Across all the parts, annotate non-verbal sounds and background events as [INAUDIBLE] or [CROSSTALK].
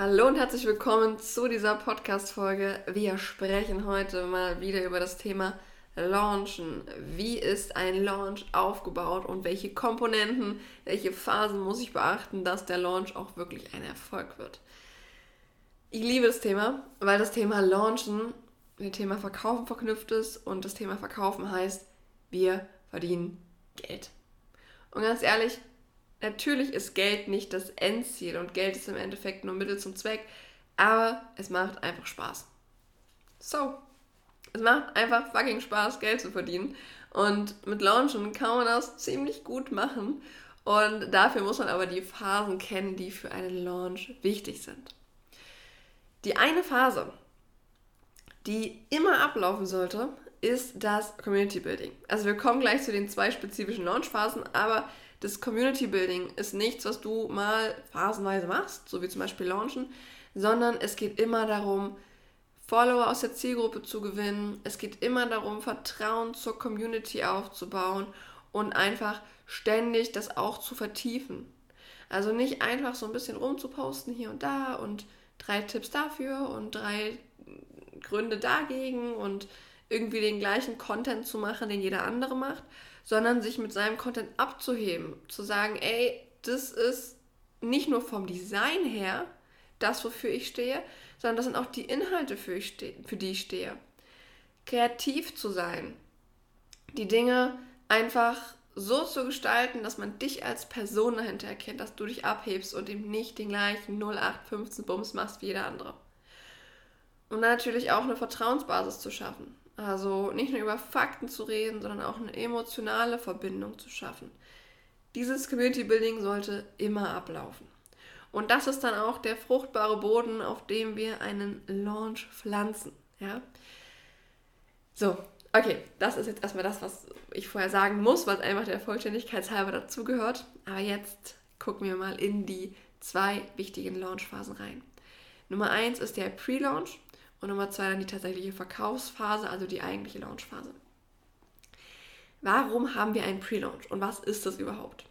Hallo und herzlich willkommen zu dieser Podcast-Folge. Wir sprechen heute mal wieder über das Thema Launchen. Wie ist ein Launch aufgebaut und welche Komponenten, welche Phasen muss ich beachten, dass der Launch auch wirklich ein Erfolg wird? Ich liebe das Thema, weil das Thema Launchen mit dem Thema Verkaufen verknüpft ist und das Thema Verkaufen heißt, wir verdienen Geld. Und ganz ehrlich, Natürlich ist Geld nicht das Endziel und Geld ist im Endeffekt nur Mittel zum Zweck, aber es macht einfach Spaß. So, es macht einfach fucking Spaß, Geld zu verdienen. Und mit Launchen kann man das ziemlich gut machen. Und dafür muss man aber die Phasen kennen, die für einen Launch wichtig sind. Die eine Phase, die immer ablaufen sollte, ist das Community Building. Also wir kommen gleich zu den zwei spezifischen Launchphasen, aber das Community Building ist nichts, was du mal phasenweise machst, so wie zum Beispiel Launchen, sondern es geht immer darum, Follower aus der Zielgruppe zu gewinnen. Es geht immer darum, Vertrauen zur Community aufzubauen und einfach ständig das auch zu vertiefen. Also nicht einfach so ein bisschen rumzuposten hier und da und drei Tipps dafür und drei Gründe dagegen und irgendwie den gleichen Content zu machen, den jeder andere macht, sondern sich mit seinem Content abzuheben, zu sagen, ey, das ist nicht nur vom Design her das, wofür ich stehe, sondern das sind auch die Inhalte, für, ich stehe, für die ich stehe. Kreativ zu sein, die Dinge einfach so zu gestalten, dass man dich als Person dahinter erkennt, dass du dich abhebst und eben nicht den gleichen 0815 Bums machst wie jeder andere. Und dann natürlich auch eine Vertrauensbasis zu schaffen. Also nicht nur über Fakten zu reden, sondern auch eine emotionale Verbindung zu schaffen. Dieses Community Building sollte immer ablaufen. Und das ist dann auch der fruchtbare Boden, auf dem wir einen Launch pflanzen. Ja? So, okay, das ist jetzt erstmal das, was ich vorher sagen muss, was einfach der Vollständigkeit halber dazugehört. Aber jetzt gucken wir mal in die zwei wichtigen Launchphasen rein. Nummer eins ist der Pre-Launch. Und Nummer zwei dann die tatsächliche Verkaufsphase, also die eigentliche Launchphase. Warum haben wir einen Pre-Launch und was ist das überhaupt?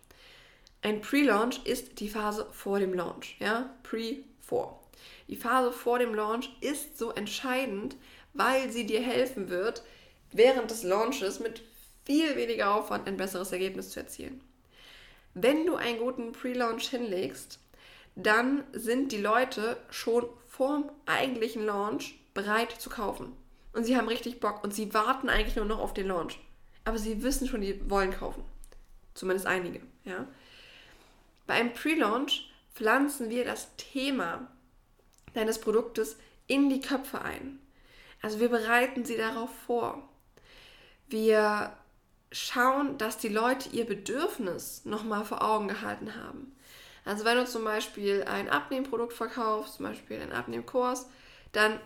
Ein Pre-Launch ist die Phase vor dem Launch, ja, Pre-Vor. Die Phase vor dem Launch ist so entscheidend, weil sie dir helfen wird, während des Launches mit viel weniger Aufwand ein besseres Ergebnis zu erzielen. Wenn du einen guten Pre-Launch hinlegst, dann sind die Leute schon vorm eigentlichen Launch bereit zu kaufen. Und sie haben richtig Bock und sie warten eigentlich nur noch auf den Launch. Aber sie wissen schon, die wollen kaufen. Zumindest einige, ja. Bei einem Pre-Launch pflanzen wir das Thema deines Produktes in die Köpfe ein. Also wir bereiten sie darauf vor. Wir schauen, dass die Leute ihr Bedürfnis nochmal vor Augen gehalten haben. Also wenn du zum Beispiel ein Abnehmprodukt verkaufst, zum Beispiel einen Abnehmkurs, dann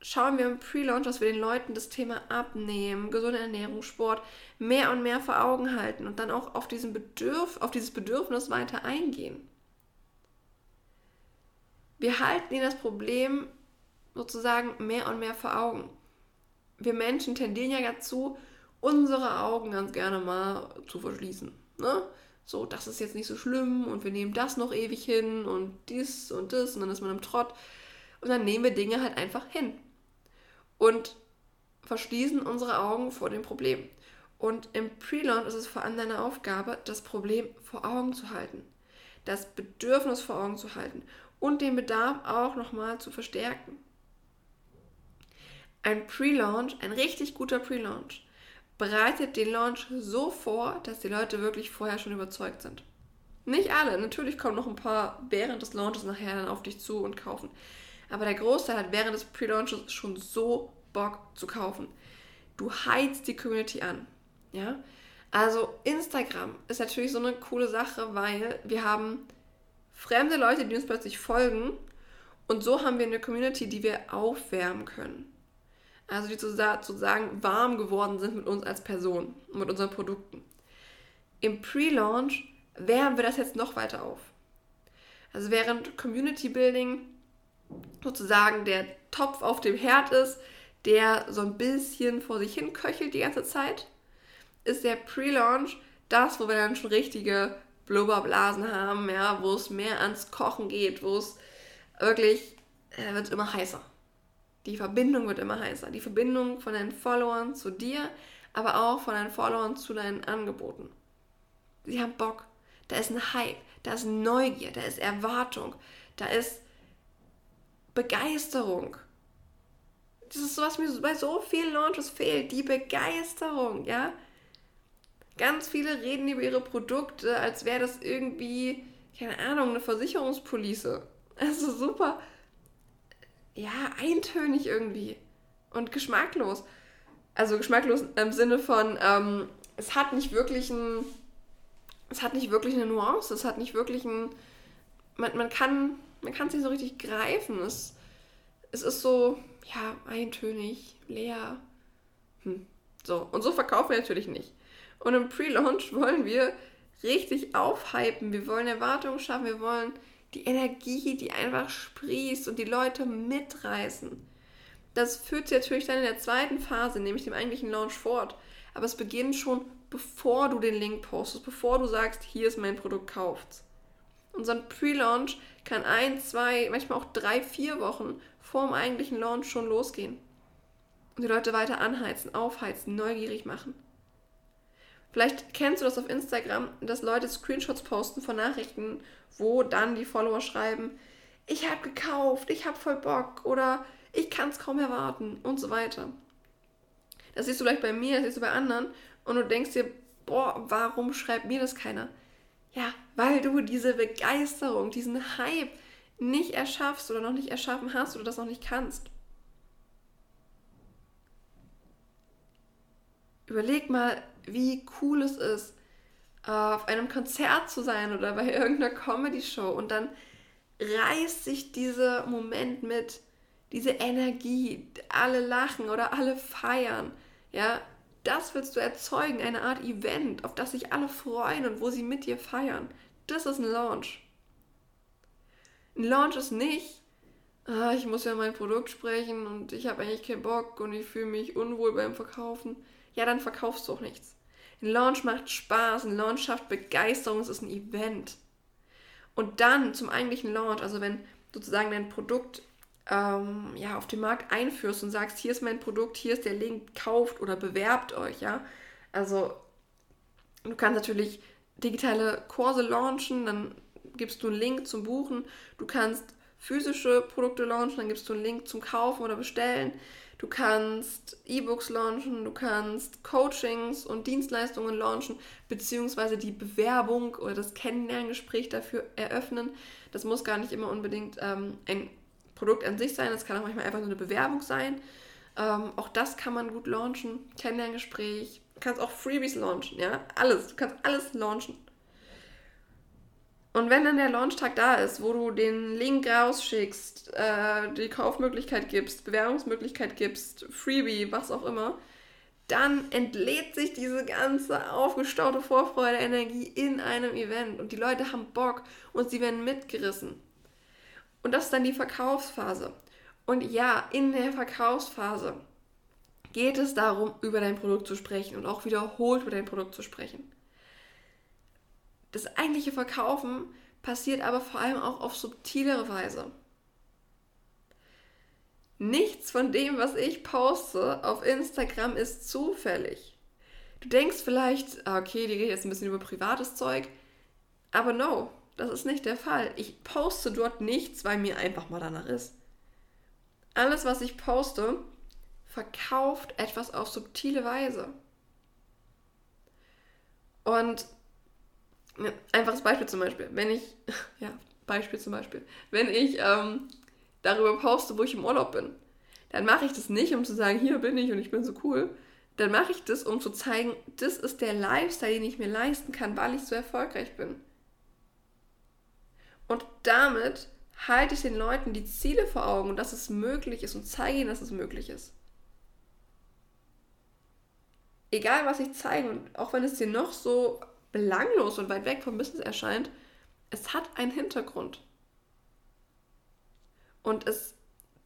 schauen wir im Pre-Launch, dass wir den Leuten das Thema Abnehmen, gesunde Ernährung, Sport mehr und mehr vor Augen halten und dann auch auf, diesen Bedürf auf dieses Bedürfnis weiter eingehen. Wir halten ihnen das Problem sozusagen mehr und mehr vor Augen. Wir Menschen tendieren ja dazu, unsere Augen ganz gerne mal zu verschließen. Ne? So, das ist jetzt nicht so schlimm und wir nehmen das noch ewig hin und dies und das und dann ist man im Trott. Und dann nehmen wir Dinge halt einfach hin und verschließen unsere Augen vor dem Problem. Und im Pre-Launch ist es vor allem deine Aufgabe, das Problem vor Augen zu halten, das Bedürfnis vor Augen zu halten und den Bedarf auch nochmal zu verstärken. Ein Pre-Launch, ein richtig guter Pre-Launch, bereitet den Launch so vor, dass die Leute wirklich vorher schon überzeugt sind. Nicht alle, natürlich kommen noch ein paar während des Launches nachher dann auf dich zu und kaufen. Aber der Großteil hat während des Pre-Launches schon so Bock zu kaufen. Du heizt die Community an. Ja? Also Instagram ist natürlich so eine coole Sache, weil wir haben fremde Leute, die uns plötzlich folgen und so haben wir eine Community, die wir aufwärmen können also die sozusagen warm geworden sind mit uns als Person, mit unseren Produkten. Im Pre-Launch wärmen wir das jetzt noch weiter auf. Also während Community Building sozusagen der Topf auf dem Herd ist, der so ein bisschen vor sich hin köchelt die ganze Zeit, ist der Pre-Launch das, wo wir dann schon richtige Blubberblasen haben, ja, wo es mehr ans Kochen geht, wo es wirklich, äh, wird immer heißer. Die Verbindung wird immer heißer. Die Verbindung von deinen Followern zu dir, aber auch von deinen Followern zu deinen Angeboten. Sie haben Bock. Da ist ein Hype, da ist Neugier, da ist Erwartung, da ist Begeisterung. Das ist so, was mir bei so vielen Launches fehlt, die Begeisterung, ja. Ganz viele reden über ihre Produkte, als wäre das irgendwie, keine Ahnung, eine Versicherungspolice. [LAUGHS] Also super, ja, eintönig irgendwie und geschmacklos. Also geschmacklos im Sinne von, ähm, es hat nicht wirklich ein, es hat nicht wirklich eine Nuance, es hat nicht wirklich ein, man, man kann, man kann es nicht so richtig greifen. Es, es ist so, ja, eintönig, leer. Hm. So, und so verkaufen wir natürlich nicht. Und im Pre-Launch wollen wir richtig aufhypen, wir wollen Erwartungen schaffen, wir wollen die Energie, die einfach sprießt und die Leute mitreißen. Das führt sich natürlich dann in der zweiten Phase, nämlich dem eigentlichen Launch fort. Aber es beginnt schon, bevor du den Link postest, bevor du sagst, hier ist mein Produkt, kauft's. Unser Pre-Launch kann ein, zwei, manchmal auch drei, vier Wochen vor dem eigentlichen Launch schon losgehen. Und die Leute weiter anheizen, aufheizen, neugierig machen. Vielleicht kennst du das auf Instagram, dass Leute Screenshots posten von Nachrichten, wo dann die Follower schreiben, ich habe gekauft, ich habe voll Bock oder ich kann es kaum erwarten und so weiter. Das siehst du vielleicht bei mir, das siehst du bei anderen und du denkst dir, boah, warum schreibt mir das keiner? Ja, weil du diese Begeisterung, diesen Hype nicht erschaffst oder noch nicht erschaffen hast oder das noch nicht kannst. Überleg mal, wie cool es ist, auf einem Konzert zu sein oder bei [LAUGHS] irgendeiner Comedy-Show und dann reißt sich dieser Moment mit, diese Energie, alle lachen oder alle feiern, ja, das willst du erzeugen, eine Art Event, auf das sich alle freuen und wo sie mit dir feiern. Das ist ein Launch. Ein Launch ist nicht, ah, ich muss ja mein Produkt sprechen und ich habe eigentlich keinen Bock und ich fühle mich unwohl beim Verkaufen. Ja, dann verkaufst du auch nichts. Ein Launch macht Spaß, ein Launch schafft Begeisterung, es ist ein Event. Und dann zum eigentlichen Launch, also wenn sozusagen dein Produkt ähm, ja, auf den Markt einführst und sagst, hier ist mein Produkt, hier ist der Link, kauft oder bewerbt euch, ja. Also du kannst natürlich digitale Kurse launchen, dann gibst du einen Link zum Buchen. Du kannst physische Produkte launchen, dann gibst du einen Link zum Kaufen oder Bestellen. Du kannst E-Books launchen, du kannst Coachings und Dienstleistungen launchen, beziehungsweise die Bewerbung oder das Kennenlerngespräch dafür eröffnen. Das muss gar nicht immer unbedingt ähm, ein Produkt an sich sein, das kann auch manchmal einfach nur eine Bewerbung sein. Ähm, auch das kann man gut launchen. Kennenlerngespräch, du kannst auch Freebies launchen, ja, alles. Du kannst alles launchen. Und wenn dann der Launchtag da ist, wo du den Link rausschickst, äh, die Kaufmöglichkeit gibst, Bewerbungsmöglichkeit gibst, Freebie, was auch immer, dann entlädt sich diese ganze aufgestaute Vorfreude, Energie in einem Event und die Leute haben Bock und sie werden mitgerissen. Und das ist dann die Verkaufsphase. Und ja, in der Verkaufsphase geht es darum, über dein Produkt zu sprechen und auch wiederholt über dein Produkt zu sprechen. Das eigentliche Verkaufen passiert aber vor allem auch auf subtilere Weise. Nichts von dem, was ich poste auf Instagram, ist zufällig. Du denkst vielleicht, ah, okay, die geht jetzt ein bisschen über privates Zeug, aber no, das ist nicht der Fall. Ich poste dort nichts, weil mir einfach mal danach ist. Alles, was ich poste, verkauft etwas auf subtile Weise. Und einfaches Beispiel zum Beispiel, wenn ich, [LAUGHS] ja, Beispiel zum Beispiel, wenn ich ähm, darüber poste, wo ich im Urlaub bin, dann mache ich das nicht, um zu sagen, hier bin ich und ich bin so cool. Dann mache ich das, um zu zeigen, das ist der Lifestyle, den ich mir leisten kann, weil ich so erfolgreich bin. Und damit halte ich den Leuten die Ziele vor Augen, dass es möglich ist und zeige ihnen, dass es möglich ist. Egal, was ich zeige und auch wenn es dir noch so belanglos und weit weg vom Business erscheint, es hat einen Hintergrund. Und es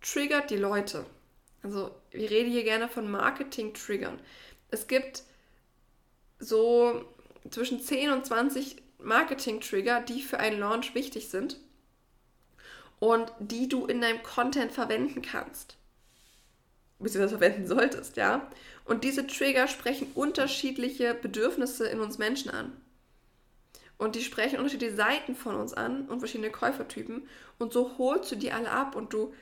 triggert die Leute. Also, wir reden hier gerne von Marketing-Triggern. Es gibt so zwischen 10 und 20 Marketing-Trigger, die für einen Launch wichtig sind. und die du in deinem Content verwenden kannst. Beziehungsweise verwenden solltest, ja. Und diese Trigger sprechen unterschiedliche Bedürfnisse in uns Menschen an. Und die sprechen unterschiedliche Seiten von uns an und verschiedene Käufertypen. Und so holst du die alle ab und du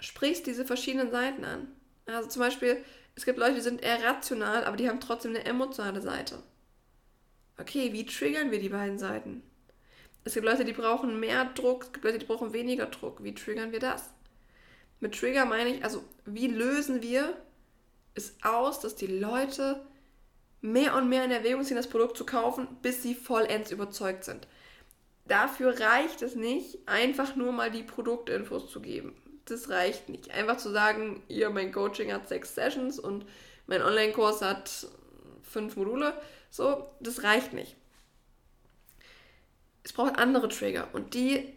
sprichst diese verschiedenen Seiten an. Also zum Beispiel, es gibt Leute, die sind eher rational, aber die haben trotzdem eine emotionale Seite. Okay, wie triggern wir die beiden Seiten? Es gibt Leute, die brauchen mehr Druck, es gibt Leute, die brauchen weniger Druck. Wie triggern wir das? Mit Trigger meine ich, also wie lösen wir es aus, dass die Leute mehr und mehr in Erwägung ziehen, das Produkt zu kaufen, bis sie vollends überzeugt sind. Dafür reicht es nicht, einfach nur mal die Produktinfos zu geben. Das reicht nicht. Einfach zu sagen, ihr, mein Coaching hat sechs Sessions und mein Online-Kurs hat fünf Module. So, das reicht nicht es braucht andere Trigger und die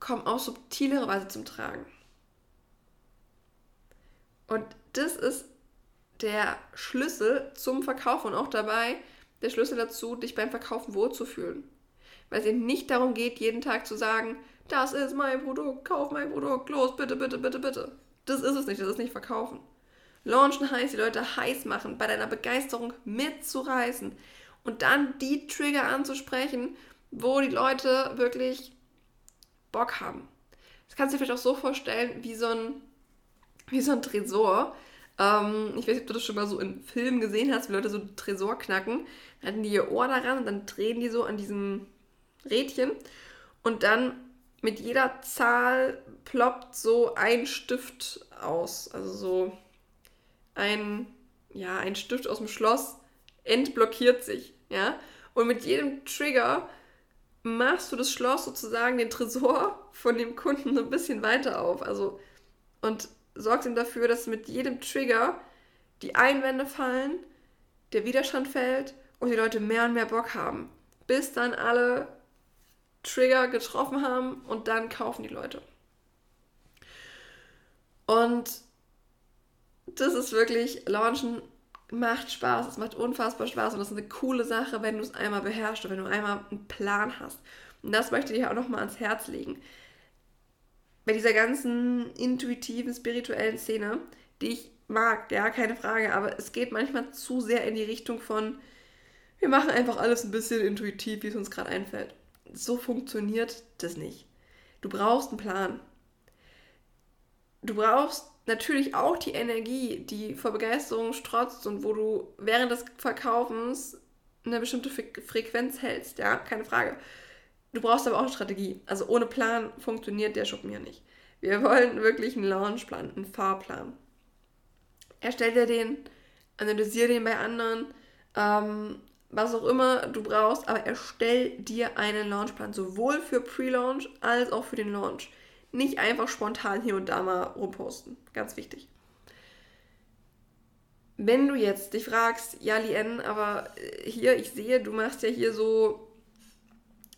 kommen auf subtilere Weise zum Tragen. Und das ist der Schlüssel zum Verkauf und auch dabei der Schlüssel dazu, dich beim Verkaufen wohlzufühlen. Weil es eben nicht darum geht, jeden Tag zu sagen, das ist mein Produkt, kauf mein Produkt, los, bitte, bitte, bitte, bitte. Das ist es nicht, das ist nicht verkaufen. Launchen heißt, die Leute heiß machen, bei deiner Begeisterung mitzureißen und dann die Trigger anzusprechen, wo die Leute wirklich Bock haben. Das kannst du dir vielleicht auch so vorstellen, wie so ein, wie so ein Tresor. Ähm, ich weiß nicht, ob du das schon mal so in Filmen gesehen hast, wie Leute so einen Tresor knacken. Dann halten die ihr Ohr daran und dann drehen die so an diesem Rädchen. Und dann mit jeder Zahl ploppt so ein Stift aus. Also so ein, ja, ein Stift aus dem Schloss entblockiert sich. Ja? Und mit jedem Trigger machst du das Schloss sozusagen, den Tresor von dem Kunden so ein bisschen weiter auf. Also und sorgst ihm dafür, dass mit jedem Trigger die Einwände fallen, der Widerstand fällt und die Leute mehr und mehr Bock haben. Bis dann alle Trigger getroffen haben und dann kaufen die Leute. Und das ist wirklich, Launchen macht Spaß, es macht unfassbar Spaß und das ist eine coole Sache, wenn du es einmal beherrschst und wenn du einmal einen Plan hast. Und das möchte ich dir auch nochmal ans Herz legen. Bei dieser ganzen intuitiven, spirituellen Szene, die ich mag, ja, keine Frage, aber es geht manchmal zu sehr in die Richtung von, wir machen einfach alles ein bisschen intuitiv, wie es uns gerade einfällt. So funktioniert das nicht. Du brauchst einen Plan. Du brauchst natürlich auch die Energie, die vor Begeisterung strotzt und wo du während des Verkaufens eine bestimmte Frequenz hältst, ja, keine Frage. Du brauchst aber auch eine Strategie. Also ohne Plan funktioniert der Shop mir nicht. Wir wollen wirklich einen Launchplan, einen Fahrplan. Erstell dir den, analysiere den bei anderen, ähm, was auch immer du brauchst, aber erstell dir einen Launchplan, sowohl für Pre-Launch als auch für den Launch. Nicht einfach spontan hier und da mal rumposten. Ganz wichtig. Wenn du jetzt dich fragst, ja, Lien, aber äh, hier, ich sehe, du machst ja hier so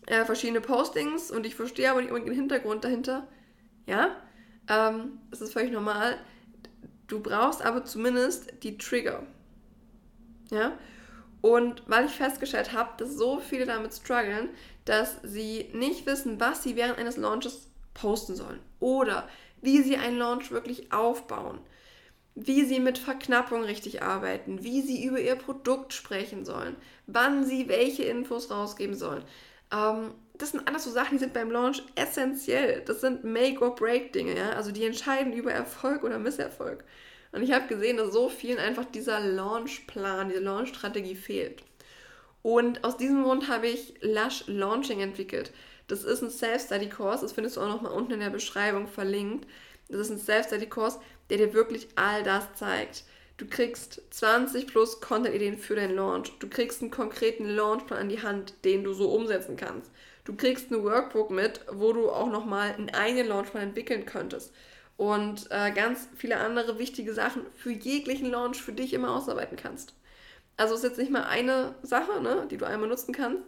äh, verschiedene Postings und ich verstehe aber nicht unbedingt den Hintergrund dahinter. Ja, ähm, das ist völlig normal. Du brauchst aber zumindest die Trigger. Ja, und weil ich festgestellt habe, dass so viele damit strugglen, dass sie nicht wissen, was sie während eines Launches posten sollen. Oder wie sie einen Launch wirklich aufbauen. Wie sie mit Verknappung richtig arbeiten. Wie sie über ihr Produkt sprechen sollen. Wann sie welche Infos rausgeben sollen. Ähm, das sind alles so Sachen, die sind beim Launch essentiell. Das sind Make-or-Break-Dinge, ja. Also die entscheiden über Erfolg oder Misserfolg. Und ich habe gesehen, dass so vielen einfach dieser Launchplan, diese Launch-Strategie fehlt. Und aus diesem Grund habe ich Lush Launching entwickelt. Das ist ein Self-Study-Kurs, das findest du auch nochmal unten in der Beschreibung verlinkt. Das ist ein Self-Study-Kurs, der dir wirklich all das zeigt. Du kriegst 20 plus Content-Ideen für deinen Launch. Du kriegst einen konkreten Launchplan an die Hand, den du so umsetzen kannst. Du kriegst ein Workbook mit, wo du auch nochmal einen eigenen Launchplan entwickeln könntest. Und äh, ganz viele andere wichtige Sachen für jeglichen Launch für dich immer ausarbeiten kannst. Also ist jetzt nicht mal eine Sache, ne, die du einmal nutzen kannst,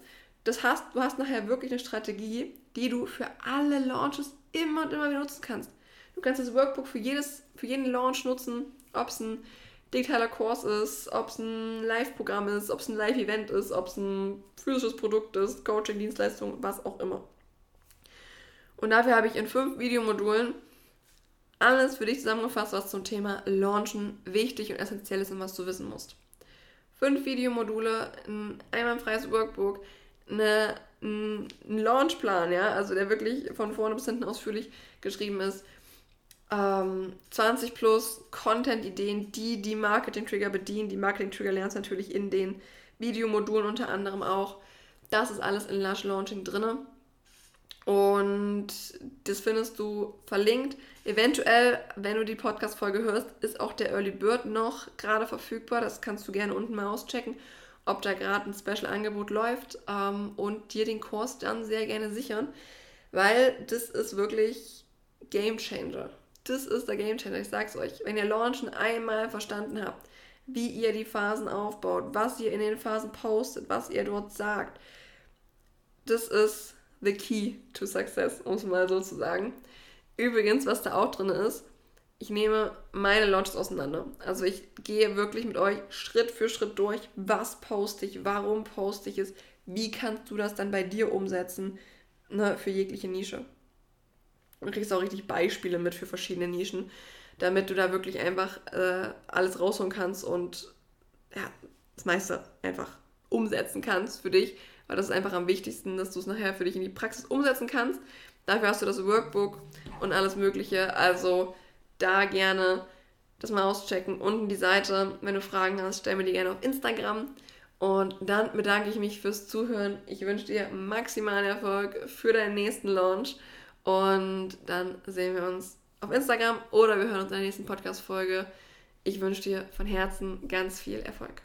das hast, du hast nachher wirklich eine Strategie, die du für alle Launches immer und immer wieder nutzen kannst. Du kannst das Workbook für, jedes, für jeden Launch nutzen, ob es ein digitaler Kurs ist, ob es ein Live-Programm ist, ob es ein Live-Event ist, ob es ein physisches Produkt ist, Coaching, Dienstleistung, was auch immer. Und dafür habe ich in fünf Videomodulen alles für dich zusammengefasst, was zum Thema Launchen wichtig und essentiell ist und was du wissen musst. Fünf Videomodule, ein einwandfreies Workbook, eine, ein Launchplan, ja, also der wirklich von vorne bis hinten ausführlich geschrieben ist. Ähm, 20 plus Content-Ideen, die die Marketing-Trigger bedienen. Die Marketing-Trigger lernst du natürlich in den Videomodulen unter anderem auch. Das ist alles in Lush Launching drin. Und das findest du verlinkt. Eventuell, wenn du die Podcast-Folge hörst, ist auch der Early Bird noch gerade verfügbar. Das kannst du gerne unten mal auschecken, ob da gerade ein Special-Angebot läuft ähm, und dir den Kurs dann sehr gerne sichern, weil das ist wirklich Game Changer. Das ist der Game Changer. Ich sag's euch. Wenn ihr Launchen einmal verstanden habt, wie ihr die Phasen aufbaut, was ihr in den Phasen postet, was ihr dort sagt, das ist the key to success, um es mal so zu sagen. Übrigens, was da auch drin ist, ich nehme meine Launches auseinander. Also ich gehe wirklich mit euch Schritt für Schritt durch, was poste ich, warum poste ich es, wie kannst du das dann bei dir umsetzen, ne, für jegliche Nische. Und kriegst auch richtig Beispiele mit für verschiedene Nischen, damit du da wirklich einfach äh, alles rausholen kannst und ja, das meiste einfach umsetzen kannst für dich weil das ist einfach am wichtigsten, dass du es nachher für dich in die Praxis umsetzen kannst. Dafür hast du das Workbook und alles Mögliche. Also da gerne das mal auschecken. Unten die Seite. Wenn du Fragen hast, stell mir die gerne auf Instagram. Und dann bedanke ich mich fürs Zuhören. Ich wünsche dir maximalen Erfolg für deinen nächsten Launch. Und dann sehen wir uns auf Instagram oder wir hören uns in der nächsten Podcast-Folge. Ich wünsche dir von Herzen ganz viel Erfolg.